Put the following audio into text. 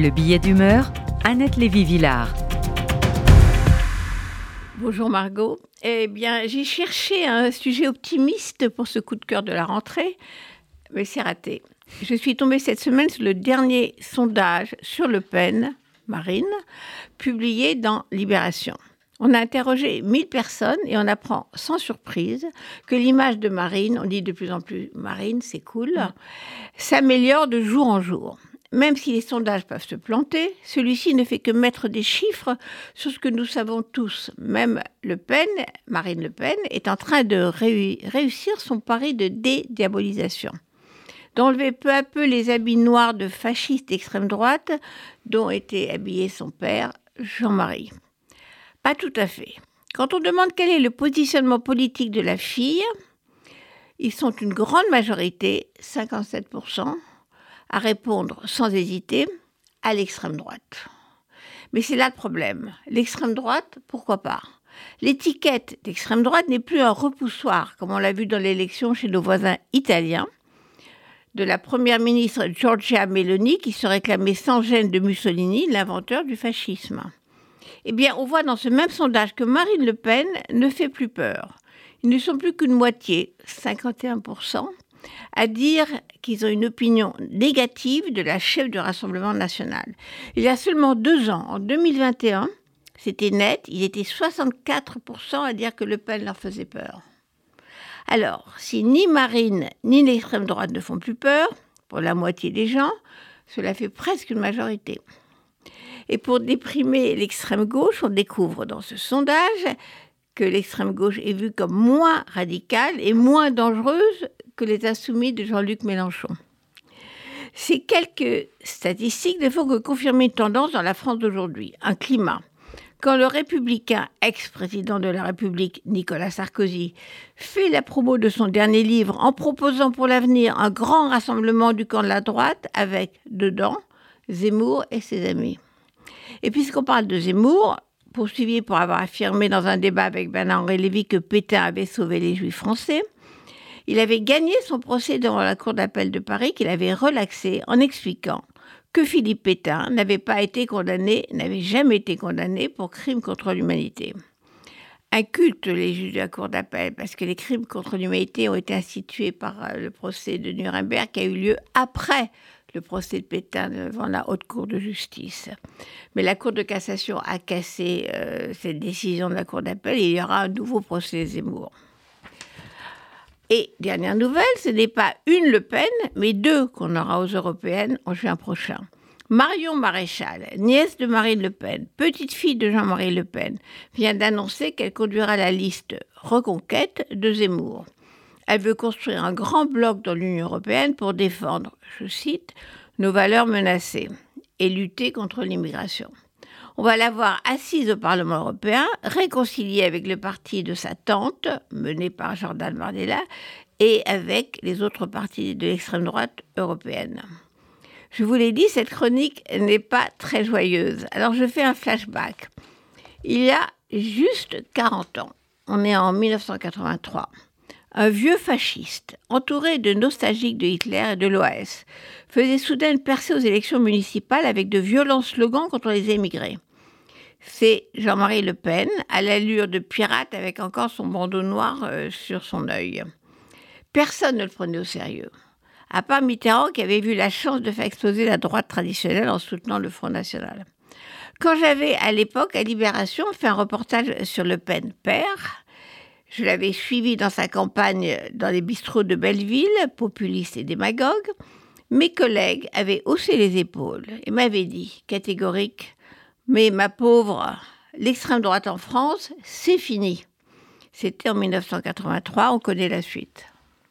Le billet d'humeur, Annette Lévy-Villard. Bonjour Margot. Eh bien, j'ai cherché un sujet optimiste pour ce coup de cœur de la rentrée, mais c'est raté. Je suis tombée cette semaine sur le dernier sondage sur Le Pen, Marine, publié dans Libération. On a interrogé 1000 personnes et on apprend sans surprise que l'image de Marine, on dit de plus en plus Marine, c'est cool, s'améliore de jour en jour. Même si les sondages peuvent se planter, celui-ci ne fait que mettre des chiffres sur ce que nous savons tous. Même Le Pen, Marine Le Pen, est en train de réussir son pari de dédiabolisation d'enlever peu à peu les habits noirs de fascistes d'extrême droite dont était habillé son père, Jean-Marie. Pas tout à fait. Quand on demande quel est le positionnement politique de la fille, ils sont une grande majorité, 57%, à répondre sans hésiter à l'extrême droite. Mais c'est là le problème. L'extrême droite, pourquoi pas? L'étiquette d'extrême droite n'est plus un repoussoir, comme on l'a vu dans l'élection chez nos voisins italiens, de la première ministre Giorgia Meloni qui se réclamait sans gêne de Mussolini, l'inventeur du fascisme. Eh bien, on voit dans ce même sondage que Marine Le Pen ne fait plus peur. Ils ne sont plus qu'une moitié, 51%, à dire qu'ils ont une opinion négative de la chef du Rassemblement national. Il y a seulement deux ans, en 2021, c'était net, il était 64% à dire que Le Pen leur faisait peur. Alors, si ni Marine ni l'extrême droite ne font plus peur, pour la moitié des gens, cela fait presque une majorité. Et pour déprimer l'extrême gauche, on découvre dans ce sondage que l'extrême gauche est vue comme moins radicale et moins dangereuse que les insoumis de Jean-Luc Mélenchon. Ces quelques statistiques ne font que confirmer une tendance dans la France d'aujourd'hui, un climat. Quand le républicain, ex-président de la République, Nicolas Sarkozy, fait la promo de son dernier livre en proposant pour l'avenir un grand rassemblement du camp de la droite avec, dedans, Zemmour et ses amis. Et puisqu'on parle de Zemmour, poursuivi pour avoir affirmé dans un débat avec Bernard-Henri Lévy que Pétain avait sauvé les Juifs français, il avait gagné son procès devant la Cour d'appel de Paris qu'il avait relaxé en expliquant que Philippe Pétain n'avait pas été condamné, n'avait jamais été condamné pour crime contre l'humanité. Inculte les juges de la Cour d'appel parce que les crimes contre l'humanité ont été institués par euh, le procès de Nuremberg qui a eu lieu après le procès de Pétain devant la Haute Cour de justice. Mais la Cour de cassation a cassé euh, cette décision de la Cour d'appel et il y aura un nouveau procès Zemmour. Et dernière nouvelle, ce n'est pas une Le Pen, mais deux qu'on aura aux européennes en juin prochain. Marion Maréchal, nièce de Marine Le Pen, petite fille de Jean-Marie Le Pen, vient d'annoncer qu'elle conduira la liste Reconquête de Zemmour. Elle veut construire un grand bloc dans l'Union européenne pour défendre, je cite, nos valeurs menacées et lutter contre l'immigration. On va la voir assise au Parlement européen, réconciliée avec le parti de sa tante, mené par Jordan Bardella, et avec les autres partis de l'extrême droite européenne. Je vous l'ai dit, cette chronique n'est pas très joyeuse. Alors je fais un flashback. Il y a juste 40 ans, on est en 1983 un vieux fasciste, entouré de nostalgiques de Hitler et de l'OAS, faisait soudain une percée aux élections municipales avec de violents slogans contre les émigrés. C'est Jean-Marie Le Pen, à l'allure de pirate avec encore son bandeau noir euh, sur son œil. Personne ne le prenait au sérieux, à part Mitterrand qui avait vu la chance de faire exploser la droite traditionnelle en soutenant le Front National. Quand j'avais à l'époque à Libération fait un reportage sur Le Pen père, je l'avais suivi dans sa campagne dans les bistrots de Belleville, populiste et démagogue. Mes collègues avaient haussé les épaules et m'avaient dit, catégorique, Mais ma pauvre, l'extrême droite en France, c'est fini. C'était en 1983, on connaît la suite.